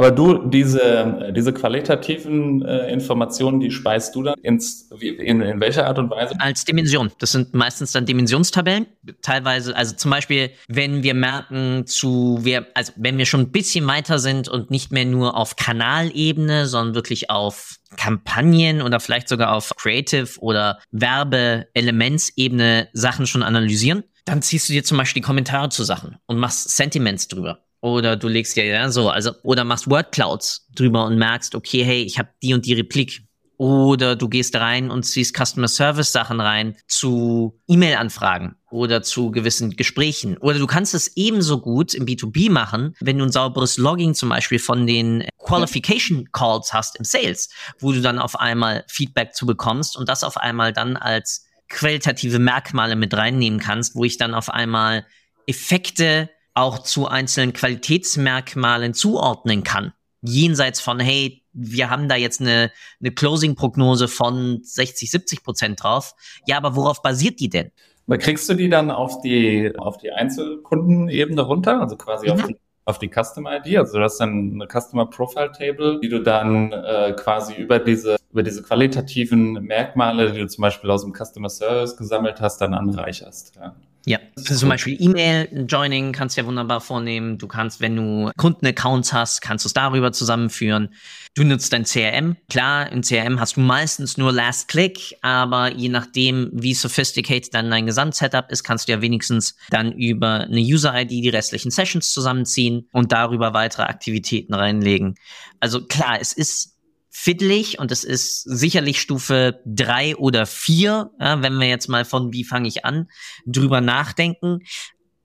Aber du, diese, diese qualitativen äh, Informationen, die speist du dann ins, in, in welcher Art und Weise? Als Dimension. Das sind meistens dann Dimensionstabellen. Teilweise, also zum Beispiel, wenn wir merken zu, wir, also wenn wir schon ein bisschen weiter sind und nicht mehr nur auf Kanalebene, sondern wirklich auf Kampagnen oder vielleicht sogar auf Creative oder Werbeelementsebene Sachen schon analysieren, dann ziehst du dir zum Beispiel die Kommentare zu Sachen und machst Sentiments drüber. Oder du legst ja, ja so, also, oder machst Wordclouds drüber und merkst, okay, hey, ich habe die und die Replik. Oder du gehst rein und ziehst Customer Service Sachen rein zu E-Mail-Anfragen oder zu gewissen Gesprächen. Oder du kannst es ebenso gut im B2B machen, wenn du ein sauberes Logging zum Beispiel von den Qualification Calls hast im Sales, wo du dann auf einmal Feedback zu bekommst und das auf einmal dann als qualitative Merkmale mit reinnehmen kannst, wo ich dann auf einmal Effekte auch zu einzelnen Qualitätsmerkmalen zuordnen kann. Jenseits von, hey, wir haben da jetzt eine, eine Closing-Prognose von 60, 70 Prozent drauf. Ja, aber worauf basiert die denn? Aber kriegst du die dann auf die, auf die Einzelkundenebene runter? Also quasi mhm. auf die auf die Customer ID. Also du hast dann eine Customer Profile Table, die du dann äh, quasi über diese über diese qualitativen Merkmale, die du zum Beispiel aus dem Customer Service gesammelt hast, dann anreicherst. Ja. Ja, also zum Beispiel E-Mail-Joining kannst du ja wunderbar vornehmen. Du kannst, wenn du Kundenaccounts hast, kannst du es darüber zusammenführen. Du nutzt dein CRM. Klar, im CRM hast du meistens nur Last Click, aber je nachdem, wie sophisticated dann dein Gesamtsetup ist, kannst du ja wenigstens dann über eine User-ID die restlichen Sessions zusammenziehen und darüber weitere Aktivitäten reinlegen. Also klar, es ist fiddlig und es ist sicherlich Stufe drei oder vier, ja, wenn wir jetzt mal von wie fange ich an, drüber nachdenken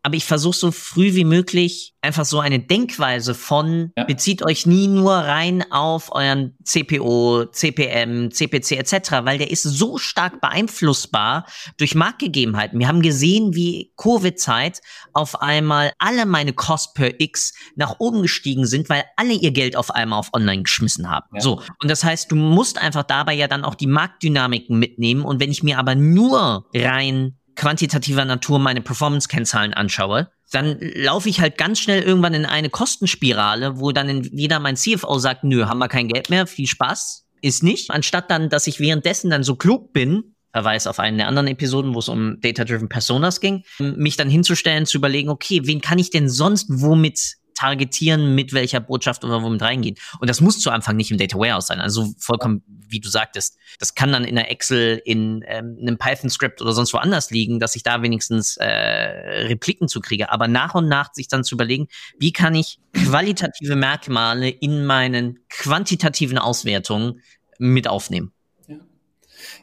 aber ich versuche so früh wie möglich einfach so eine Denkweise von ja. bezieht euch nie nur rein auf euren CPO, CPM, CPC etc., weil der ist so stark beeinflussbar durch Marktgegebenheiten. Wir haben gesehen, wie Covid-Zeit auf einmal alle meine Cost per X nach oben gestiegen sind, weil alle ihr Geld auf einmal auf Online geschmissen haben. Ja. So. Und das heißt, du musst einfach dabei ja dann auch die Marktdynamiken mitnehmen. Und wenn ich mir aber nur rein quantitativer Natur meine Performance-Kennzahlen anschaue, dann laufe ich halt ganz schnell irgendwann in eine Kostenspirale, wo dann wieder mein CFO sagt, nö, haben wir kein Geld mehr, viel Spaß, ist nicht. Anstatt dann, dass ich währenddessen dann so klug bin, Verweis auf eine der anderen Episoden, wo es um Data-Driven Personas ging, mich dann hinzustellen, zu überlegen, okay, wen kann ich denn sonst womit targetieren, mit welcher Botschaft oder womit reingehen. Und das muss zu Anfang nicht im Data Warehouse sein. Also vollkommen, wie du sagtest, das kann dann in der Excel, in ähm, einem Python-Script oder sonst woanders liegen, dass ich da wenigstens äh, Repliken zu kriege. Aber nach und nach sich dann zu überlegen, wie kann ich qualitative Merkmale in meinen quantitativen Auswertungen mit aufnehmen.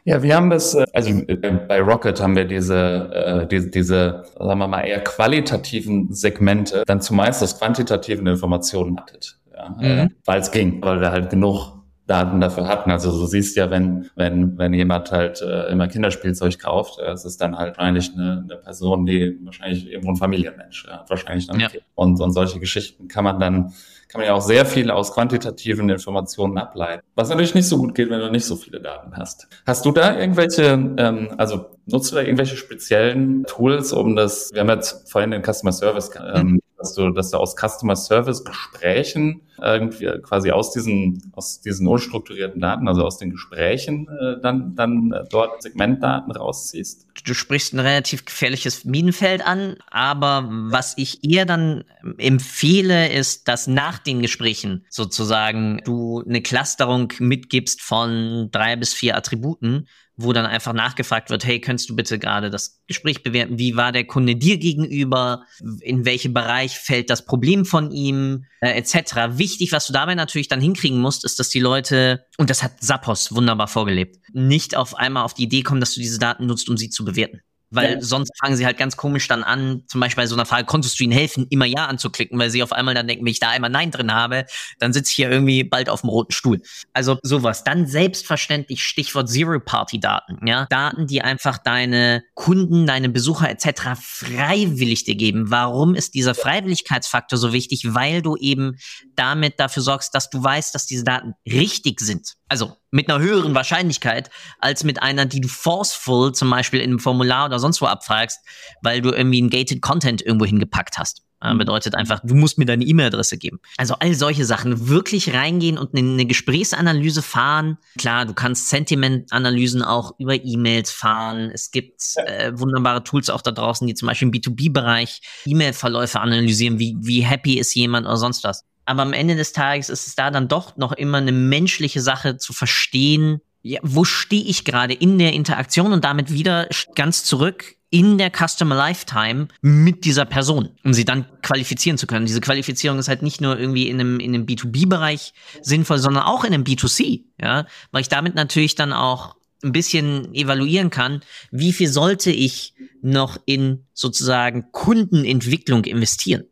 Ja, wir haben das, äh, also äh, bei Rocket haben wir diese, äh, diese, diese, sagen wir mal, eher qualitativen Segmente dann zumeist aus quantitativen Informationen hattet. Ja, mhm. äh, weil es ging, weil wir halt genug Daten dafür hatten. Also du siehst ja, wenn, wenn, wenn jemand halt äh, immer Kinderspielzeug kauft, äh, es ist dann halt wahrscheinlich eine, eine Person, die wahrscheinlich irgendwo ein Familienmensch hat, wahrscheinlich dann. Ja. Und, und solche Geschichten kann man dann kann man ja auch sehr viel aus quantitativen Informationen ableiten. Was natürlich nicht so gut geht, wenn du nicht so viele Daten hast. Hast du da irgendwelche, ähm, also nutzt du da irgendwelche speziellen Tools, um das, wir haben jetzt vorhin den Customer Service ähm, dass du, dass du aus Customer Service Gesprächen irgendwie quasi aus diesen, aus diesen unstrukturierten Daten, also aus den Gesprächen, äh, dann, dann dort Segmentdaten rausziehst? Du sprichst ein relativ gefährliches Minenfeld an, aber was ich eher dann empfehle, ist, dass nach den Gesprächen sozusagen du eine Clusterung mitgibst von drei bis vier Attributen, wo dann einfach nachgefragt wird, hey, könntest du bitte gerade das Gespräch bewerten? Wie war der Kunde dir gegenüber? In welchem Bereich fällt das Problem von ihm? Äh, etc. Wichtig, was du dabei natürlich dann hinkriegen musst, ist, dass die Leute, und das hat Sappos wunderbar vorgelebt, nicht auf einmal auf die Idee kommen, dass du diese Daten nutzt, um sie zu bewerten. Weil ja. sonst fangen sie halt ganz komisch dann an, zum Beispiel bei so einer Frage, konntest du ihnen helfen, immer Ja anzuklicken, weil sie auf einmal dann denken, wenn ich da einmal Nein drin habe, dann sitze ich hier irgendwie bald auf dem roten Stuhl. Also sowas. Dann selbstverständlich Stichwort Zero-Party-Daten. Ja? Daten, die einfach deine Kunden, deine Besucher etc. freiwillig dir geben. Warum ist dieser Freiwilligkeitsfaktor so wichtig? Weil du eben damit dafür sorgst, dass du weißt, dass diese Daten richtig sind. Also mit einer höheren Wahrscheinlichkeit als mit einer, die du forceful zum Beispiel in einem Formular oder sonst wo abfragst, weil du irgendwie einen gated Content irgendwo hingepackt hast. Mhm. bedeutet einfach, du musst mir deine E-Mail-Adresse geben. Also all solche Sachen. Wirklich reingehen und eine, eine Gesprächsanalyse fahren. Klar, du kannst Sentiment-Analysen auch über E-Mails fahren. Es gibt äh, wunderbare Tools auch da draußen, die zum Beispiel im B2B-Bereich E-Mail-Verläufe analysieren. Wie, wie happy ist jemand oder sonst was. Aber am Ende des Tages ist es da dann doch noch immer eine menschliche Sache zu verstehen, ja, wo stehe ich gerade in der Interaktion und damit wieder ganz zurück in der Customer Lifetime mit dieser Person, um sie dann qualifizieren zu können. Diese Qualifizierung ist halt nicht nur irgendwie in einem, in einem B2B-Bereich sinnvoll, sondern auch in einem B2C, ja, weil ich damit natürlich dann auch ein bisschen evaluieren kann, wie viel sollte ich noch in sozusagen Kundenentwicklung investieren.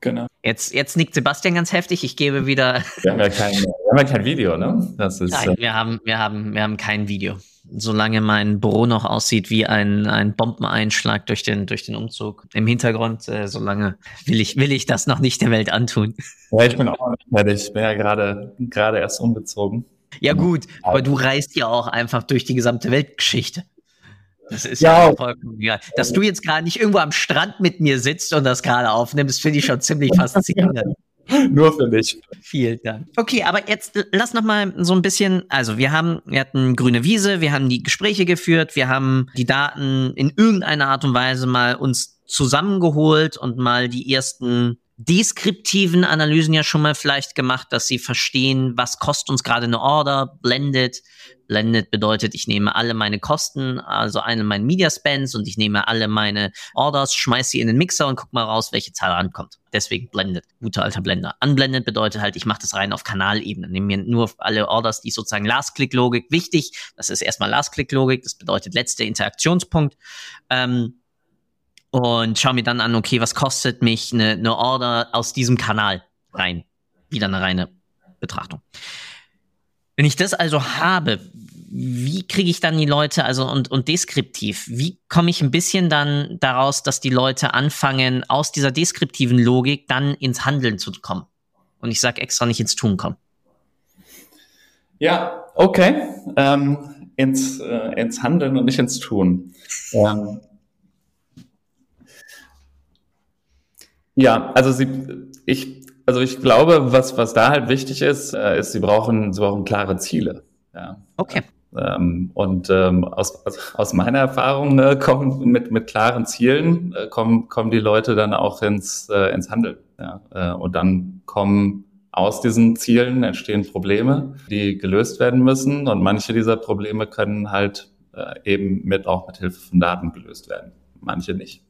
Genau. Jetzt, jetzt nickt Sebastian ganz heftig. Ich gebe wieder. Wir haben ja kein, wir haben ja kein Video, ne? Das ist, Nein, äh, wir haben, wir haben, wir haben kein Video. Solange mein Büro noch aussieht wie ein, ein Bombeneinschlag durch den, durch den Umzug im Hintergrund, äh, solange will ich, will ich das noch nicht der Welt antun. Ja, ich bin auch nicht fertig. Ich bin ja gerade, gerade erst umgezogen. Ja, gut, aber du reist ja auch einfach durch die gesamte Weltgeschichte. Das ist ja, ja vollkommen egal. Dass du jetzt gerade nicht irgendwo am Strand mit mir sitzt und das gerade aufnimmst, finde ich schon ziemlich faszinierend. Nur für mich. Vielen Dank. Okay, aber jetzt lass noch mal so ein bisschen, also wir haben, wir hatten grüne Wiese, wir haben die Gespräche geführt, wir haben die Daten in irgendeiner Art und Weise mal uns zusammengeholt und mal die ersten deskriptiven Analysen ja schon mal vielleicht gemacht, dass sie verstehen, was kostet uns gerade eine Order, blended. Blended bedeutet, ich nehme alle meine Kosten, also eine meiner Media Spends und ich nehme alle meine Orders, schmeiße sie in den Mixer und guck mal raus, welche Zahl ankommt. Deswegen blended, guter alter Blender. Unblended bedeutet halt, ich mache das rein auf Kanalebene, nehme mir nur alle Orders, die sozusagen Last-Click-Logik wichtig. Das ist erstmal Last-Click-Logik, das bedeutet letzter Interaktionspunkt. Ähm, und schaue mir dann an, okay, was kostet mich eine, eine Order aus diesem Kanal rein? Wieder eine reine Betrachtung. Wenn ich das also habe, wie kriege ich dann die Leute, also und, und deskriptiv, wie komme ich ein bisschen dann daraus, dass die Leute anfangen, aus dieser deskriptiven Logik dann ins Handeln zu kommen? Und ich sage extra nicht ins Tun kommen. Ja, okay. Ähm, ins, äh, ins Handeln und nicht ins Tun. Ähm, Ja, also sie, ich, also ich glaube, was, was da halt wichtig ist, äh, ist, sie brauchen, sie brauchen klare Ziele. Ja. Okay. Ähm, und ähm, aus, aus meiner Erfahrung ne, kommen mit, mit klaren Zielen äh, kommen, kommen die Leute dann auch ins, äh, ins Handeln. Ja? Äh, und dann kommen aus diesen Zielen entstehen Probleme, die gelöst werden müssen. Und manche dieser Probleme können halt äh, eben mit auch mit Hilfe von Daten gelöst werden. Manche nicht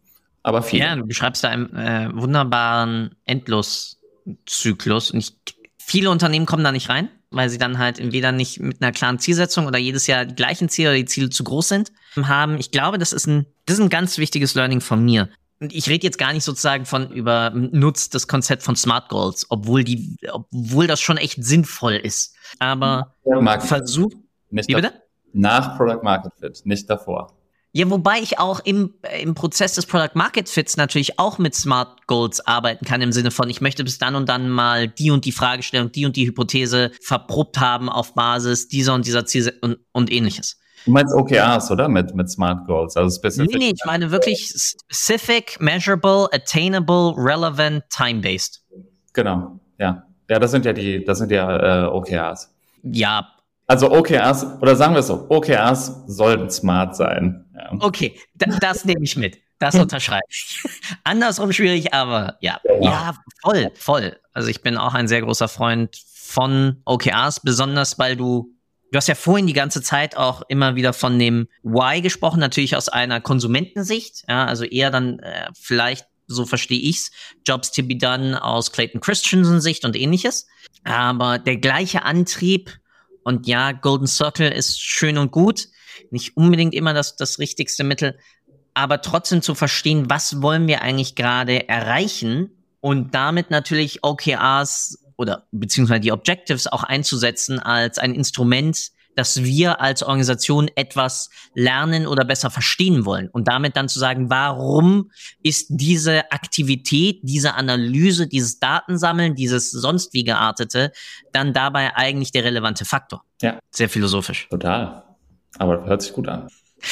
aber viel. Ja, du beschreibst da einen äh, wunderbaren Endloszyklus. Und ich, viele Unternehmen kommen da nicht rein. weil sie dann halt entweder nicht mit einer klaren Zielsetzung oder jedes Jahr die gleichen Ziele oder die Ziele zu groß sind, haben. Ich glaube, das ist ein, das ist ein ganz wichtiges Learning von mir. Und ich rede jetzt gar nicht sozusagen von über Nutz das Konzept von Smart Goals, obwohl die, obwohl das schon echt sinnvoll ist. Aber versuch. Nicht wie bitte? Nach Product Market Fit, nicht davor. Ja, wobei ich auch im, im Prozess des Product Market Fits natürlich auch mit Smart Goals arbeiten kann, im Sinne von, ich möchte bis dann und dann mal die und die Fragestellung, die und die Hypothese verprobt haben auf Basis dieser und dieser Ziele und, und ähnliches. Du meinst OKRs, oder? Mit, mit Smart Goals, also specific. Nee, nee, ich meine wirklich specific, measurable, attainable, relevant, time-based. Genau, ja. Ja, das sind ja die, das sind ja äh, OKRs. Ja, also OKRs, oder sagen wir es so, OKRs sollten smart sein. Ja. Okay, das nehme ich mit. Das unterschreibe ich. Andersrum schwierig, aber ja. ja. Ja, voll, voll. Also ich bin auch ein sehr großer Freund von OKRs, besonders weil du Du hast ja vorhin die ganze Zeit auch immer wieder von dem Why gesprochen, natürlich aus einer Konsumentensicht, ja, also eher dann äh, vielleicht, so verstehe ich's, Jobs to be done aus Clayton Christensen Sicht und ähnliches. Aber der gleiche Antrieb und ja, Golden Circle ist schön und gut, nicht unbedingt immer das, das richtigste Mittel, aber trotzdem zu verstehen, was wollen wir eigentlich gerade erreichen und damit natürlich OKRs oder beziehungsweise die Objectives auch einzusetzen als ein Instrument, dass wir als Organisation etwas lernen oder besser verstehen wollen und damit dann zu sagen, warum ist diese Aktivität, diese Analyse, dieses Datensammeln, dieses sonst wie geartete dann dabei eigentlich der relevante Faktor. Ja. Sehr philosophisch. Total. Aber hört sich gut an.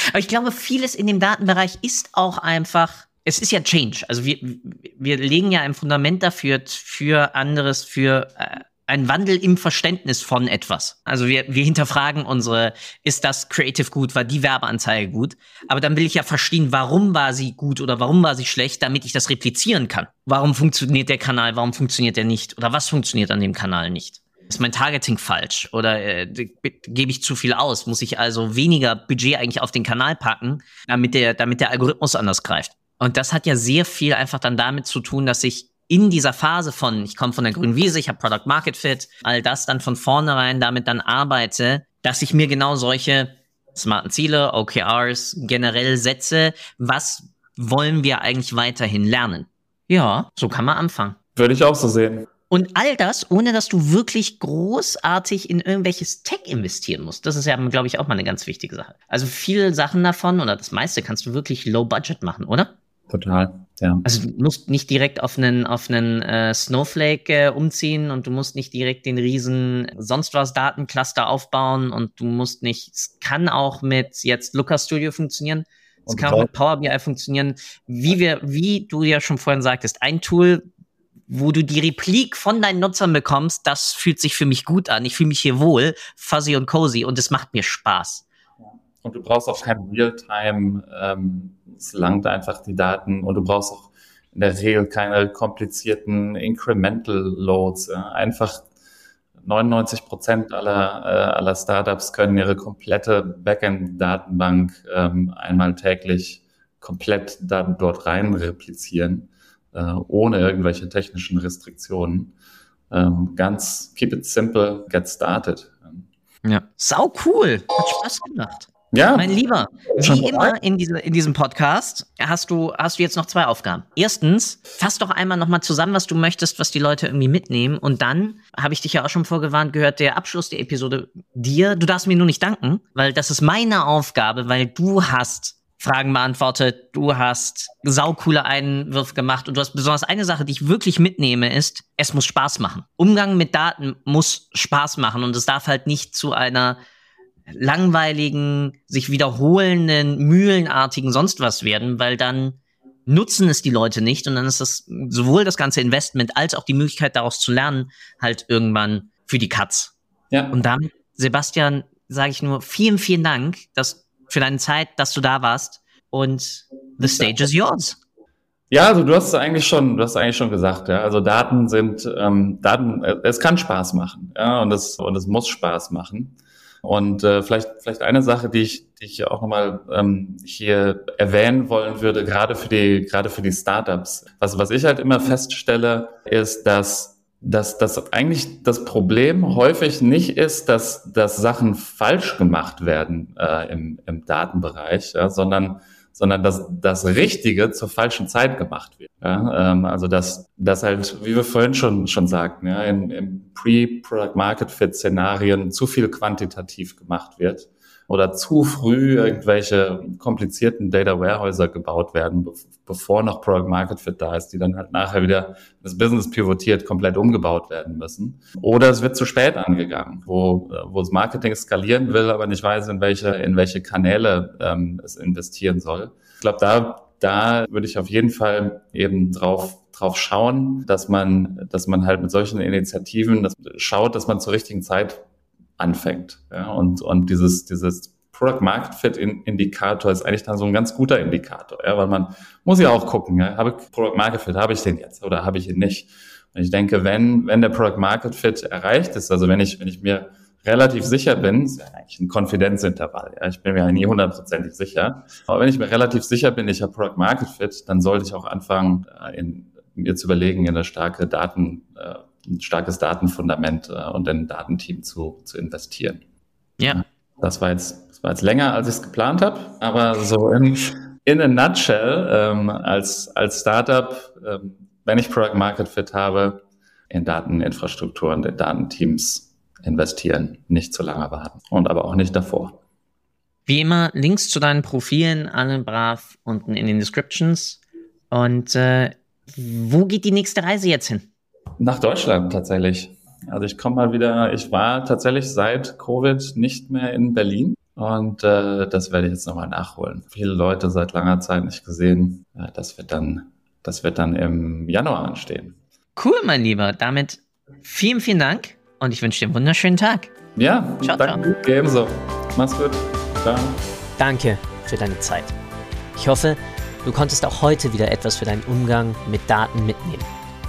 Aber ich glaube, vieles in dem Datenbereich ist auch einfach es ist ja Change. Also wir, wir legen ja ein Fundament dafür für anderes, für äh, ein Wandel im Verständnis von etwas. Also wir, wir hinterfragen unsere, ist das Creative gut, war die Werbeanzeige gut? Aber dann will ich ja verstehen, warum war sie gut oder warum war sie schlecht, damit ich das replizieren kann. Warum funktioniert der Kanal, warum funktioniert der nicht? Oder was funktioniert an dem Kanal nicht? Ist mein Targeting falsch? Oder äh, gebe ich zu viel aus? Muss ich also weniger Budget eigentlich auf den Kanal packen, damit der, damit der Algorithmus anders greift? Und das hat ja sehr viel einfach dann damit zu tun, dass ich in dieser Phase von, ich komme von der grünen Wiese, ich habe Product Market Fit, all das dann von vornherein damit dann arbeite, dass ich mir genau solche smarten Ziele, OKRs generell setze. Was wollen wir eigentlich weiterhin lernen? Ja, so kann man anfangen. Würde ich auch so sehen. Und all das, ohne dass du wirklich großartig in irgendwelches Tech investieren musst. Das ist ja, glaube ich, auch mal eine ganz wichtige Sache. Also viele Sachen davon oder das meiste kannst du wirklich low budget machen, oder? Total, ja. Also du musst nicht direkt auf einen, auf einen äh, Snowflake äh, umziehen und du musst nicht direkt den riesen sonst was Datencluster aufbauen und du musst nicht, es kann auch mit jetzt Looker Studio funktionieren. Es kann auch mit Power BI funktionieren. Wie wir, wie du ja schon vorhin sagtest, ein Tool, wo du die Replik von deinen Nutzern bekommst, das fühlt sich für mich gut an. Ich fühle mich hier wohl, fuzzy und cozy und es macht mir Spaß. Und du brauchst auch kein Realtime, ähm, es langt einfach die Daten und du brauchst auch in der Regel keine komplizierten Incremental Loads. Ja. Einfach 99 Prozent aller, äh, aller Startups können ihre komplette Backend-Datenbank ähm, einmal täglich komplett dann dort rein replizieren äh, ohne irgendwelche technischen Restriktionen. Ähm, ganz keep it simple, get started. Ja, sau cool. Hat Spaß gemacht. Ja. Mein Lieber, wie immer in, diese, in diesem Podcast hast du, hast du jetzt noch zwei Aufgaben. Erstens, fass doch einmal nochmal zusammen, was du möchtest, was die Leute irgendwie mitnehmen. Und dann habe ich dich ja auch schon vorgewarnt, gehört der Abschluss der Episode dir. Du darfst mir nur nicht danken, weil das ist meine Aufgabe, weil du hast Fragen beantwortet, du hast saukoole Einwürfe gemacht und du hast besonders eine Sache, die ich wirklich mitnehme, ist, es muss Spaß machen. Umgang mit Daten muss Spaß machen und es darf halt nicht zu einer langweiligen, sich wiederholenden, mühlenartigen sonst was werden, weil dann nutzen es die Leute nicht und dann ist das sowohl das ganze Investment als auch die Möglichkeit daraus zu lernen halt irgendwann für die Katz. Ja. Und damit, Sebastian, sage ich nur vielen, vielen Dank, dass für deine Zeit, dass du da warst. Und the stage is yours. Ja, also du hast es eigentlich schon, du hast es eigentlich schon gesagt, ja. Also Daten sind, ähm, Daten, äh, es kann Spaß machen, ja, und es und es muss Spaß machen. Und äh, vielleicht vielleicht eine Sache, die ich, die ich auch nochmal ähm, hier erwähnen wollen würde, gerade für die gerade für die Startups. Was was ich halt immer feststelle, ist, dass dass, dass eigentlich das Problem häufig nicht ist, dass, dass Sachen falsch gemacht werden äh, im, im Datenbereich, ja, sondern sondern dass das Richtige zur falschen Zeit gemacht wird. Ja, ähm, also dass, dass halt, wie wir vorhin schon, schon sagten, ja, in, in Pre-Product-Market-Fit-Szenarien zu viel quantitativ gemacht wird oder zu früh irgendwelche komplizierten Data Warehäuser gebaut werden, be bevor noch Product Market Fit da ist, die dann halt nachher wieder das Business pivotiert komplett umgebaut werden müssen. Oder es wird zu spät angegangen, wo, wo das Marketing skalieren will, aber nicht weiß, in welche, in welche Kanäle ähm, es investieren soll. Ich glaube, da da würde ich auf jeden Fall eben drauf drauf schauen, dass man, dass man halt mit solchen Initiativen dass schaut, dass man zur richtigen Zeit anfängt. Ja, und, und dieses, dieses Product Market Fit Indikator ist eigentlich dann so ein ganz guter Indikator, ja, weil man muss ja auch gucken, ja, habe ich Product Market Fit, habe ich den jetzt oder habe ich ihn nicht? Und ich denke, wenn, wenn der Product Market Fit erreicht ist, also wenn ich, wenn ich mir relativ sicher bin, ist ja eigentlich ein Konfidenzintervall, ja, ich bin mir ja nie hundertprozentig sicher, aber wenn ich mir relativ sicher bin, ich habe Product Market Fit, dann sollte ich auch anfangen, äh, in, mir zu überlegen, in eine starke Daten, äh, ein starkes Datenfundament äh, und ein Datenteam zu, zu investieren. Ja. Das war jetzt, das war jetzt länger, als ich es geplant habe, aber so in, in a nutshell, ähm, als, als Startup, ähm, wenn ich Product Market Fit habe, in Dateninfrastruktur und in Datenteams investieren, nicht zu lange warten und aber auch nicht davor. Wie immer, Links zu deinen Profilen, alle brav unten in den Descriptions. Und äh, wo geht die nächste Reise jetzt hin? Nach Deutschland tatsächlich. Also ich komme mal wieder, ich war tatsächlich seit Covid nicht mehr in Berlin und äh, das werde ich jetzt nochmal nachholen. Viele Leute seit langer Zeit nicht gesehen. Ja, das wird dann, das wird dann im Januar anstehen. Cool, mein Lieber. Damit vielen, vielen Dank und ich wünsche dir einen wunderschönen Tag. Ja, ciao, danke. Ciao. Ebenso. Mach's gut. Ciao. Danke für deine Zeit. Ich hoffe, du konntest auch heute wieder etwas für deinen Umgang mit Daten mitnehmen